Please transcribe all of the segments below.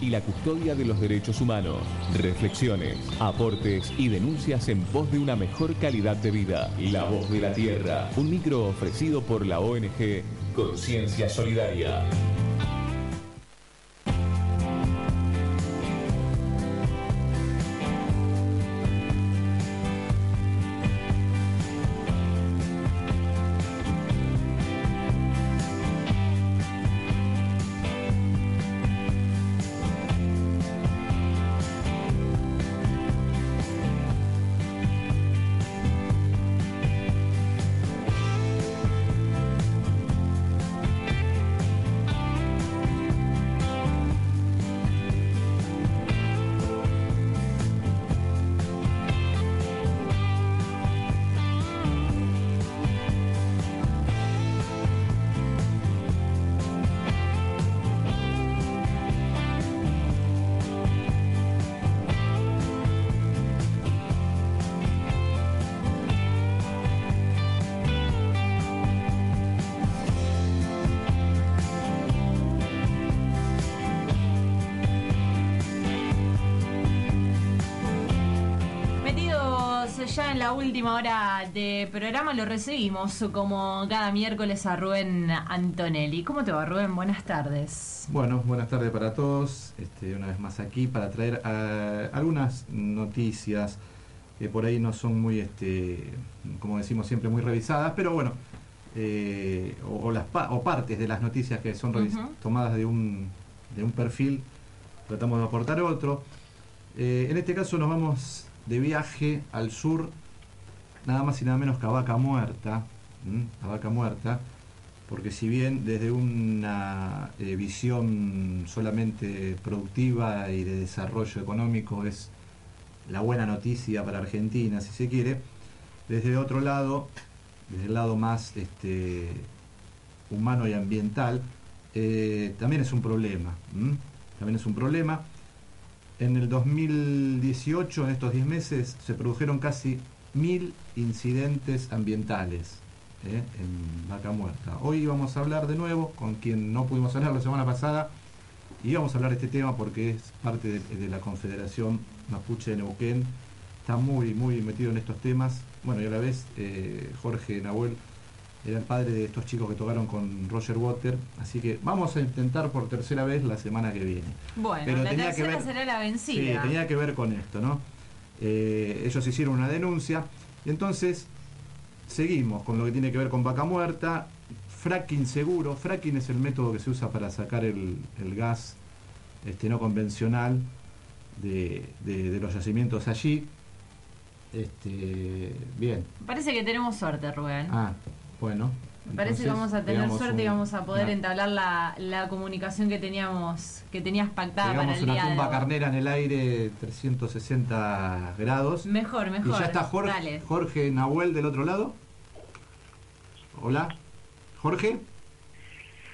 y la custodia de los derechos humanos. Reflexiones, aportes y denuncias en pos de una mejor calidad de vida. La voz de la tierra, un micro ofrecido por la ONG Conciencia Solidaria. Última hora de programa lo recibimos como cada miércoles a Rubén Antonelli. ¿Cómo te va Rubén? Buenas tardes. Bueno, buenas tardes para todos. Este, una vez más aquí para traer eh, algunas noticias que por ahí no son muy, este, como decimos siempre, muy revisadas, pero bueno, eh, o, las o partes de las noticias que son tomadas de un, de un perfil, tratamos de aportar otro. Eh, en este caso nos vamos de viaje al sur nada más y nada menos que a Vaca Muerta, Vaca Muerta, porque si bien desde una eh, visión solamente productiva y de desarrollo económico es la buena noticia para Argentina, si se quiere, desde otro lado, desde el lado más este, humano y ambiental, eh, también es un problema. También es un problema. En el 2018, en estos 10 meses, se produjeron casi mil incidentes ambientales ¿eh? en Vaca Muerta. Hoy vamos a hablar de nuevo con quien no pudimos hablar la semana pasada y vamos a hablar de este tema porque es parte de, la Confederación Mapuche de Neuquén. Está muy, muy metido en estos temas. Bueno, y a la vez eh, Jorge Nahuel era el padre de estos chicos que tocaron con Roger Water, así que vamos a intentar por tercera vez la semana que viene. Bueno, Pero la tenía tercera que ver, será la vencida. Sí, tenía que ver con esto, ¿no? Eh, ellos hicieron una denuncia y entonces seguimos con lo que tiene que ver con vaca muerta, fracking seguro, fracking es el método que se usa para sacar el, gas este, no convencional de, los yacimientos allí. Este, bien. Parece que tenemos suerte, Rubén. Ah, bueno. Me parece que vamos a tener suerte y vamos a poder entablar la, comunicación que teníamos, que tenías pactada para el una tumba carnera en el aire 360 grados. Mejor, mejor. Y ya está Jorge, Jorge Nahuel del otro lado. Hola. Jorge.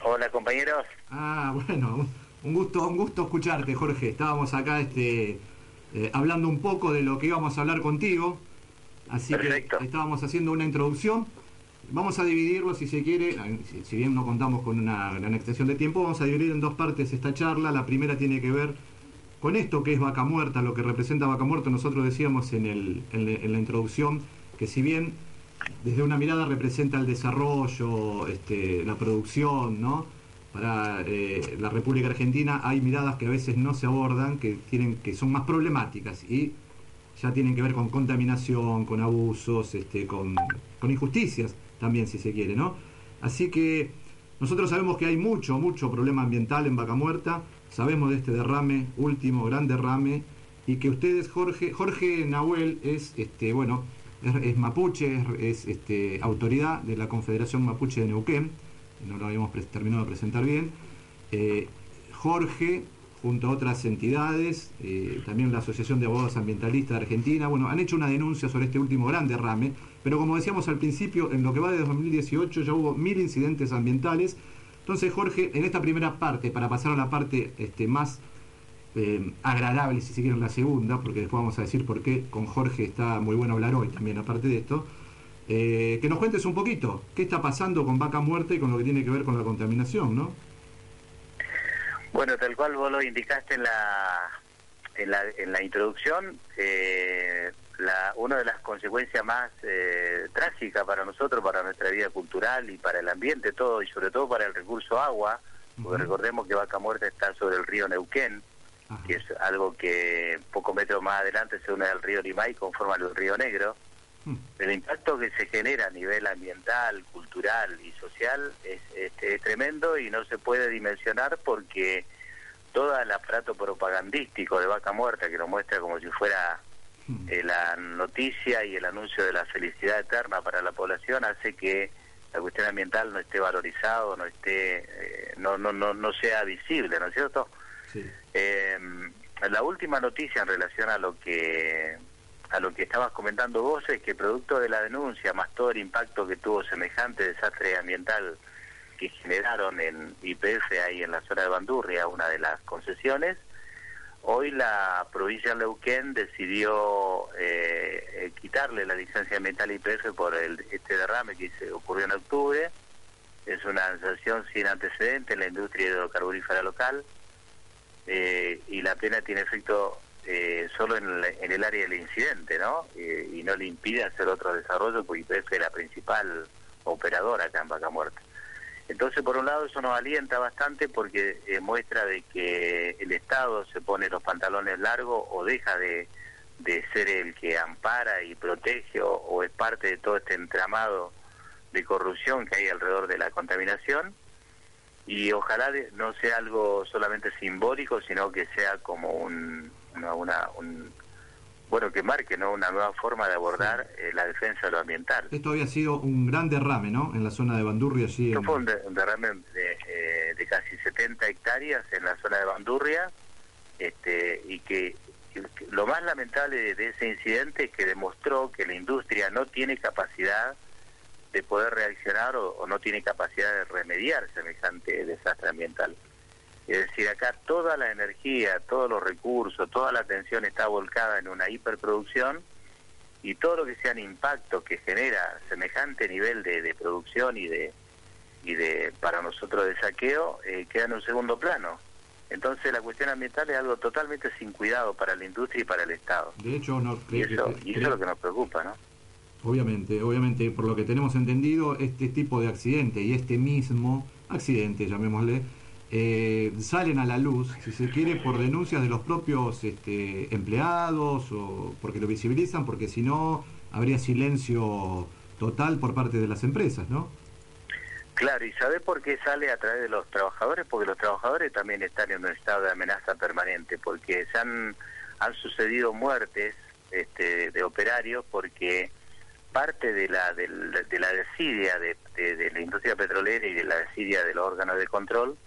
Hola compañeros. Ah, bueno, un gusto, un gusto escucharte, Jorge. Estábamos acá este, eh, hablando un poco de lo que íbamos a hablar contigo. Así que estábamos haciendo una introducción. Vamos a dividirlo, si se quiere, si, bien no contamos con una gran extensión de tiempo, vamos a dividir en dos partes esta charla. La primera tiene que ver con esto que es vaca muerta, lo que representa vaca muerta. Nosotros decíamos en, la introducción que si bien desde una mirada representa el desarrollo, este, la producción, ¿no? Para eh, la República Argentina hay miradas que a veces no se abordan, que, tienen, que son más problemáticas y ya tienen que ver con contaminación, con abusos, este, con injusticias también, si se quiere, ¿no? Así que nosotros sabemos que hay mucho, mucho problema ambiental en Vaca Muerta, sabemos de este derrame, último gran derrame, y que ustedes, Jorge, Jorge Nahuel es, este, bueno, es, mapuche, es, este, autoridad de la Confederación Mapuche de Neuquén, no lo habíamos terminado de presentar bien. Eh, Jorge junto a otras entidades, eh, también la Asociación de Abogados Ambientalistas de Argentina, bueno, han hecho una denuncia sobre este último gran derrame, pero como decíamos al principio, en lo que va de 2018 ya hubo mil incidentes ambientales. Entonces, Jorge, en esta primera parte, para pasar a la parte este, más eh, agradable, si se quiere, en la segunda, porque después vamos a decir por qué con Jorge está muy bueno hablar hoy también, aparte de esto, eh, que nos cuentes un poquito qué está pasando con vaca muerta y con lo que tiene que ver con la contaminación, ¿no? Bueno, tal cual vos lo indicaste en la, en la, en la introducción, eh, la, una de las consecuencias más eh, trágicas para nosotros, para nuestra vida cultural y para el ambiente todo, y sobre todo para el recurso agua, porque recordemos que Vaca Muerta está sobre el río Neuquén, que es algo que pocos metros más adelante se une al río Limay conforma el río Negro. El impacto que se genera a nivel ambiental, cultural y social es, este, es tremendo y no se puede dimensionar porque todo el aparato propagandístico de Vaca Muerta que lo muestra como si fuera hmm. eh, la noticia y el anuncio de la felicidad eterna para la población hace que la cuestión ambiental no esté valorizado, no esté, eh, no, no, no, no sea visible, ¿no es cierto? Eh, la última noticia en relación a lo que a lo que estabas comentando vos es que producto de la denuncia más todo el impacto que tuvo semejante desastre ambiental que generaron en IPF ahí en la zona de Bandurria, una de las concesiones, hoy la provincia de Neuquén decidió eh, quitarle la licencia ambiental IPF por el, este derrame que se ocurrió en octubre. Es una sanción sin antecedentes en la industria hidrocarburífera local eh, y la pena tiene efecto eh, solo en el, área del incidente, ¿no? Eh, y no le impide hacer otro desarrollo porque es la principal operadora acá en Vaca Muerta. Entonces, por un lado, eso nos alienta bastante porque muestra de que el Estado se pone los pantalones largos o deja de, ser el que ampara y protege o es parte de todo este entramado de corrupción que hay alrededor de la contaminación y ojalá no sea algo solamente simbólico, sino que sea como un, una, un bueno, que marque ¿no? una nueva forma de abordar eh, la defensa de lo ambiental. Esto había sido un gran derrame, ¿no? En la zona de Bandurria. Sí, Esto fue un, derrame eh, de, casi 70 hectáreas en la zona de Bandurria, este, y que, lo más lamentable de ese incidente es que demostró que la industria no tiene capacidad de poder reaccionar o, no tiene capacidad de remediar semejante desastre ambiental. Es decir, acá toda la energía, todos los recursos, toda la atención está volcada en una hiperproducción y todo lo que sean impactos que genera semejante nivel de, producción y de y de para nosotros de saqueo eh, queda en un segundo plano. Entonces la cuestión ambiental es algo totalmente sin cuidado para la industria y para el Estado. De hecho, no, y eso, y eso es lo que nos preocupa, ¿no? Obviamente, obviamente, por lo que tenemos entendido, este tipo de accidente y este mismo accidente, llamémosle, eh, salen a la luz, si se quiere, por denuncias de los propios este, empleados o porque lo visibilizan, porque si no, habría silencio total por parte de las empresas, ¿no? Claro, ¿y sabe por qué sale a través de los trabajadores? Porque los trabajadores también están en un estado de amenaza permanente, porque se han, han sucedido muertes este, de operarios porque parte de la, de, la desidia de, la industria petrolera y de la desidia de los órganos de control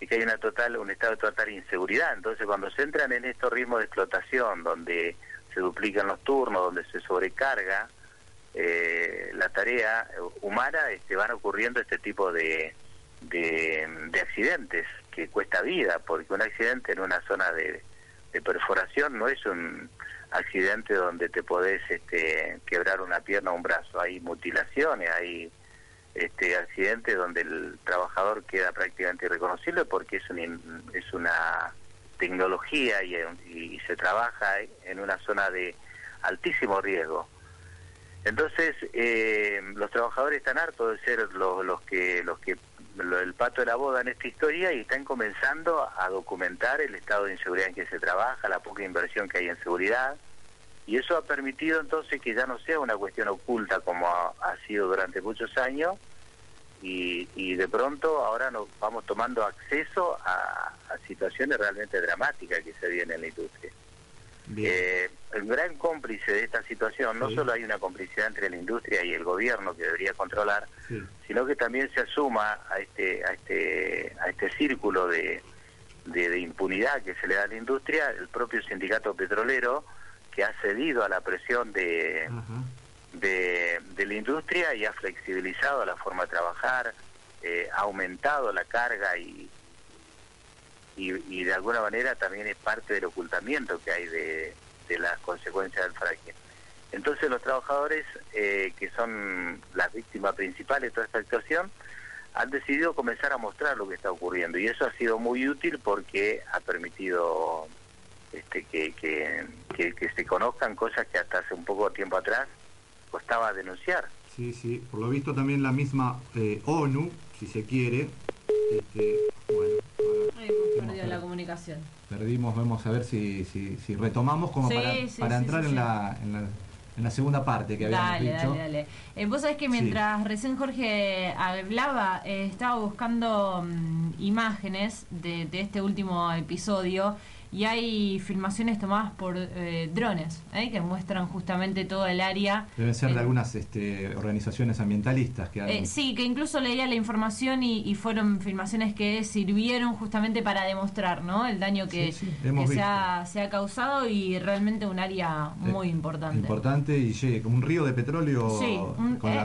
es que hay una total un estado de total inseguridad. Entonces, cuando se entran en estos ritmos de explotación, donde se duplican los turnos, donde se sobrecarga eh, la tarea humana, este, van ocurriendo este tipo de, de, accidentes que cuesta vida, porque un accidente en una zona de perforación no es un accidente donde te podés este, quebrar una pierna o un brazo. Hay mutilaciones, hay este, accidentes donde el trabajador queda prácticamente irreconocible porque es, un, es una tecnología y, y, se trabaja en una zona de altísimo riesgo. Entonces, eh, los trabajadores están hartos de ser los, los que los que el pato de la boda en esta historia y están comenzando a documentar el estado de inseguridad en que se trabaja, la poca inversión que hay en seguridad, y eso ha permitido entonces que ya no sea una cuestión oculta como ha, sido durante muchos años, y, de pronto ahora nos vamos tomando acceso a, situaciones realmente dramáticas que se vienen en la industria. Eh, el gran cómplice de esta situación, no solo hay una complicidad entre la industria y el gobierno que debería controlar, sino que también se asuma a este, a este, a este círculo de, de, impunidad que se le da a la industria. El propio sindicato petrolero que ha cedido a la presión de, de, la industria y ha flexibilizado la forma de trabajar, eh, ha aumentado la carga y, y, de alguna manera también es parte del ocultamiento que hay de, las consecuencias del fracking. Entonces los trabajadores, eh, que son las víctimas principales de toda esta situación, han decidido comenzar a mostrar lo que está ocurriendo y eso ha sido muy útil porque ha permitido este, que, que, que, se conozcan cosas que hasta hace un poco tiempo atrás costaba denunciar. Sí, sí, por lo visto también la misma eh, ONU, si se quiere, este, bueno, perdido la comunicación. Perdimos, vamos a ver si, si, si retomamos como para, para entrar en la, en, la, en, la, segunda parte que habíamos dale, dicho. Dale, dale, eh, Vos sabés que mientras recién Jorge hablaba, eh, estaba buscando mm, imágenes de, de este último episodio y hay filmaciones tomadas por eh, drones ¿eh? que muestran justamente todo el área. Deben ser de algunas este, organizaciones ambientalistas que eh, sí, que incluso leía la información y, fueron filmaciones que sirvieron justamente para demostrar ¿no? el daño que, se, ha, se, ha, causado y realmente un área muy importante. Importante y che, como un río de petróleo. Sí,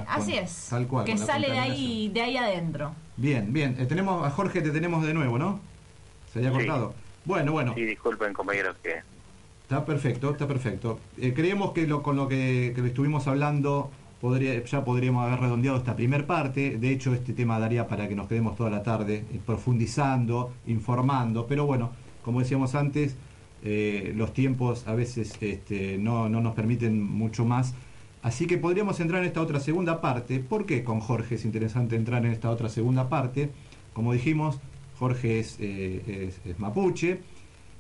así es. Tal cual. Que sale de ahí, de ahí adentro. Bien, bien. tenemos a Jorge, te tenemos de nuevo, ¿no? Se había cortado. Bueno, bueno. Sí, disculpen compañeros que... Está perfecto, está perfecto. Eh, creemos que lo, con lo que, estuvimos hablando podría, ya podríamos haber redondeado esta primer parte. De hecho, este tema daría para que nos quedemos toda la tarde eh, profundizando, informando. Pero bueno, como decíamos antes, eh, los tiempos a veces este, no, no nos permiten mucho más. Así que podríamos entrar en esta otra segunda parte. ¿Por qué con Jorge es interesante entrar en esta otra segunda parte? Como dijimos, Jorge eh, es, mapuche.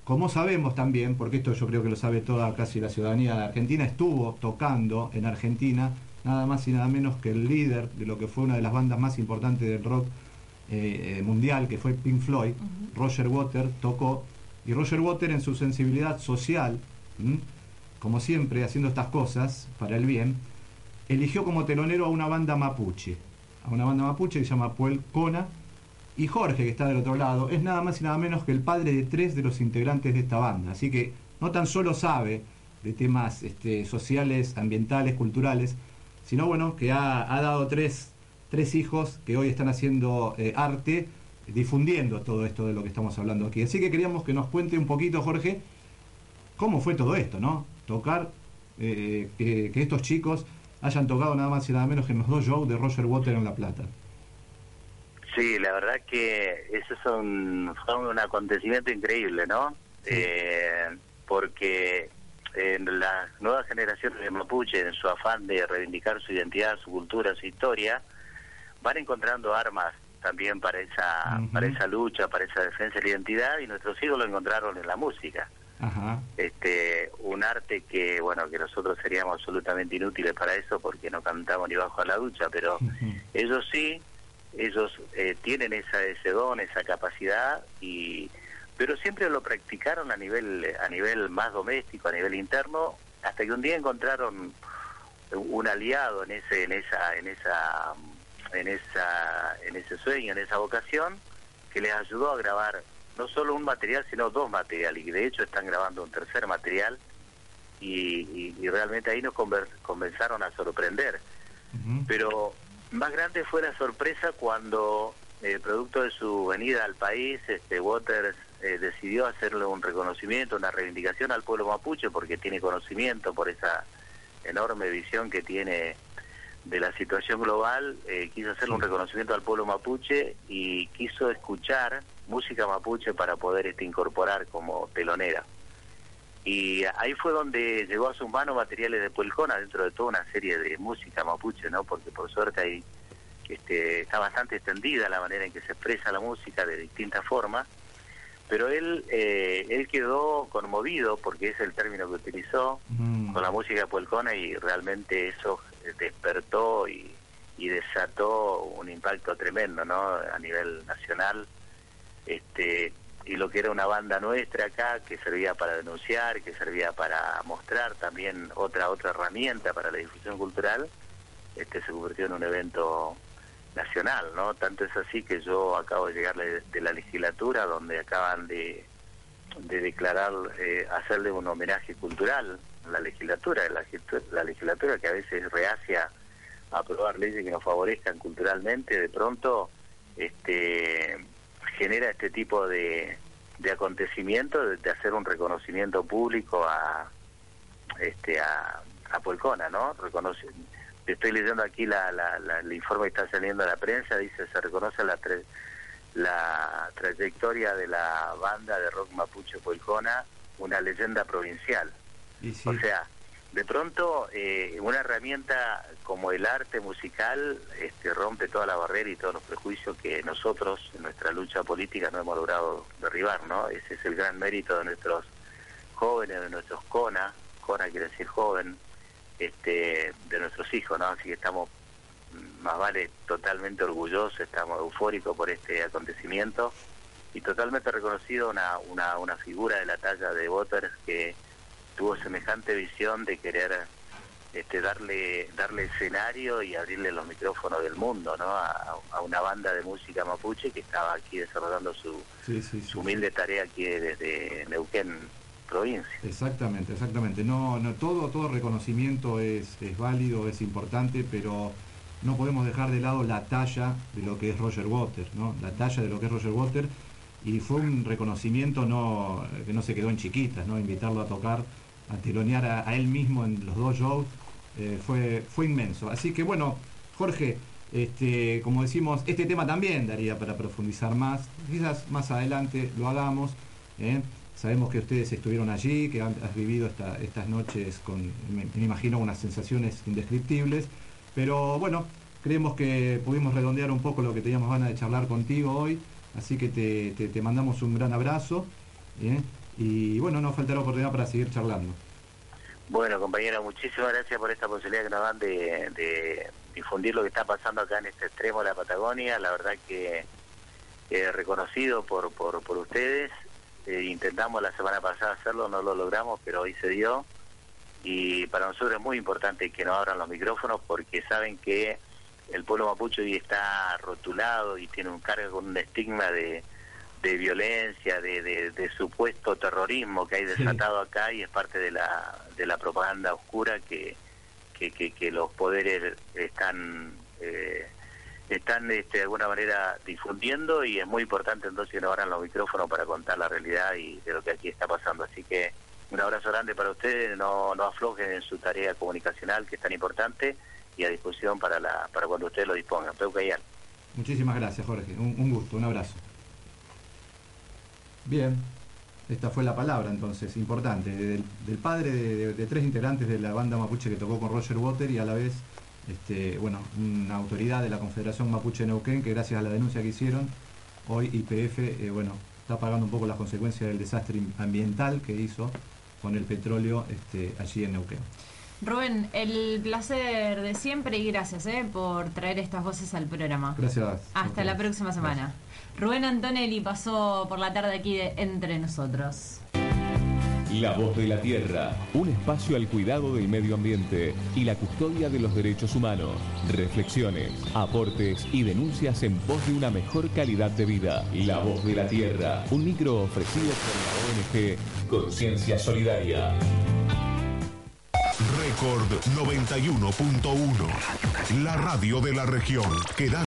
Como sabemos también, porque esto yo creo que lo sabe toda casi la ciudadanía de Argentina, estuvo tocando en Argentina nada más y nada menos que el líder de lo que fue una de las bandas más importantes del rock eh, eh, mundial, que fue Pink Floyd, Roger Water, tocó. Y Roger Water en su sensibilidad social, como siempre haciendo estas cosas para el bien, eligió como telonero a una banda mapuche, a una banda mapuche que se llama Puel Kona, y Jorge, que está del otro lado, es nada más y nada menos que el padre de tres de los integrantes de esta banda. Así que no tan solo sabe de temas este, sociales, ambientales, culturales, sino bueno, que ha, dado tres, tres, hijos que hoy están haciendo eh, arte, difundiendo todo esto de lo que estamos hablando aquí. Así que queríamos que nos cuente un poquito, Jorge, cómo fue todo esto, ¿no? Tocar, eh, que, estos chicos hayan tocado nada más y nada menos que los dos shows de Roger Water en La Plata. Sí, la verdad que eso es un, fue un acontecimiento increíble, ¿no? Eh, porque en las nuevas generaciones de Mapuche, en su afán de reivindicar su identidad, su cultura, su historia, van encontrando armas también para esa para esa lucha, para esa defensa de la identidad y nuestros hijos lo encontraron en la música. Este un arte que bueno que nosotros seríamos absolutamente inútiles para eso porque no cantamos ni bajo la ducha, pero ellos sí ellos eh, tienen esa, ese don, esa capacidad, y pero siempre lo practicaron a nivel, a nivel más doméstico, a nivel interno, hasta que un día encontraron un aliado en ese, en esa, en esa, en esa, en ese sueño, en esa vocación, que les ayudó a grabar no solo un material, sino dos materiales, y de hecho están grabando un tercer material, y, y, realmente ahí nos comenzaron a sorprender. Pero más grande fue la sorpresa cuando, eh, producto de su venida al país, este Waters eh, decidió hacerle un reconocimiento, una reivindicación al pueblo mapuche, porque tiene conocimiento por esa enorme visión que tiene de la situación global, eh, quiso hacerle un reconocimiento al pueblo mapuche y quiso escuchar música mapuche para poder este, incorporar como telonera. Y ahí fue donde llegó a sus manos materiales de Puelcona dentro de toda una serie de música mapuche, ¿no? Porque por suerte ahí este, está bastante extendida la manera en que se expresa la música de distintas formas. Pero él, eh, él quedó conmovido, porque es el término que utilizó, mm. con la música de Puelcona y realmente eso despertó y, y desató un impacto tremendo, ¿no? A nivel nacional. Este, y lo que era una banda nuestra acá que servía para denunciar, que servía para mostrar también otra otra herramienta para la difusión cultural, este se convirtió en un evento nacional, ¿no? Tanto es así que yo acabo de llegar de, la legislatura donde acaban de, de declarar, eh, hacerle un homenaje cultural a la legislatura, la, la legislatura que a veces reacia a aprobar leyes que nos favorezcan culturalmente, de pronto este genera este tipo de, de acontecimientos, de, hacer un reconocimiento público a este a, a Polcona, ¿no? Reconoce, estoy leyendo aquí la, el informe que está saliendo a la prensa, dice se reconoce la, la trayectoria de la banda de rock mapuche Poicona, una leyenda provincial. O sea, de pronto eh, una herramienta como el arte musical este, rompe toda la barrera y todos los prejuicios que nosotros en nuestra lucha política no hemos logrado derribar, ¿no? Ese es el gran mérito de nuestros jóvenes, de nuestros CONA, CONA quiere decir joven, este, de nuestros hijos, ¿no? Así que estamos más vale totalmente orgullosos, estamos eufóricos por este acontecimiento y totalmente reconocido una, una, una figura de la talla de Waters que tuvo semejante visión de querer este, darle darle escenario y abrirle los micrófonos del mundo ¿no? a, una banda de música mapuche que estaba aquí desarrollando su, su humilde tarea aquí desde Neuquén provincia. Exactamente, exactamente. No, no todo todo reconocimiento es, es válido, es importante, pero no podemos dejar de lado la talla de lo que es Roger Waters, ¿no? La talla de lo que es Roger Waters y fue un reconocimiento no que no se quedó en chiquitas, ¿no? Invitarlo a tocar a tironear a, él mismo en los dos shows, eh, fue, fue inmenso. Así que bueno, Jorge, este, como decimos, este tema también daría para profundizar más, quizás más adelante lo hagamos. ¿eh? Sabemos que ustedes estuvieron allí, que han, has vivido estas noches con, me, imagino, unas sensaciones indescriptibles, pero bueno, creemos que pudimos redondear un poco lo que teníamos ganas de charlar contigo hoy, así que te, mandamos un gran abrazo. ¿eh? Y bueno, nos faltará oportunidad para seguir charlando. Bueno, compañero, muchísimas gracias por esta posibilidad que nos dan de, difundir lo que está pasando acá en este extremo de la Patagonia. La verdad que eh, reconocido por, por, por ustedes. Eh, intentamos la semana pasada hacerlo, no lo logramos, pero hoy se dio. Y para nosotros es muy importante que nos abran los micrófonos porque saben que el pueblo mapuche hoy está rotulado y tiene un cargo con un estigma de, de violencia, de, de, supuesto terrorismo que hay desatado acá y es parte de la, de la propaganda oscura que, que, que, los poderes están eh, están este, de alguna manera difundiendo y es muy importante entonces que nos abran los micrófonos para contar la realidad y de lo que aquí está pasando. Así que un abrazo grande para ustedes, no, no aflojen en su tarea comunicacional que es tan importante y a disposición para, la, para cuando ustedes lo dispongan. Muchísimas gracias Jorge, un gusto, un abrazo. Bien, esta fue la palabra entonces, importante, del, padre de, tres integrantes de la banda mapuche que tocó con Roger Water y a la vez, este, bueno, una autoridad de la Confederación Mapuche Neuquén que gracias a la denuncia que hicieron, hoy IPF, eh, bueno, está pagando un poco las consecuencias del desastre ambiental que hizo con el petróleo este, allí en Neuquén. Rubén, el placer de siempre y gracias eh, por traer estas voces al programa. Gracias. Hasta la próxima semana. Rubén Antonelli pasó por la tarde aquí de Entre Nosotros. La voz de la tierra, un espacio al cuidado del medio ambiente y la custodia de los derechos humanos. Reflexiones, aportes y denuncias en pos de una mejor calidad de vida. La voz de la tierra, un micro ofrecido por la ONG Conciencia Solidaria. Record 91.1, la radio de la región que da